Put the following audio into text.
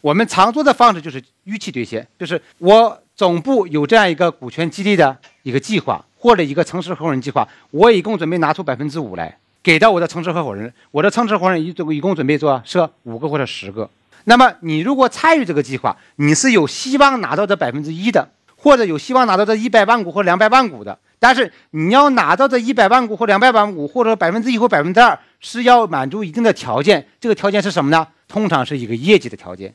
我们常做的方式就是预期兑现，就是我总部有这样一个股权激励的一个计划，或者一个城市合伙人计划，我一共准备拿出百分之五来给到我的城市合伙人，我的城市合伙人一一共准备做设五个或者十个。那么你如果参与这个计划，你是有希望拿到这百分之一的，或者有希望拿到这一百万股或两百万股的。但是你要拿到这一百万股或两百万股，或者百分之一或百分之二，是要满足一定的条件。这个条件是什么呢？通常是一个业绩的条件。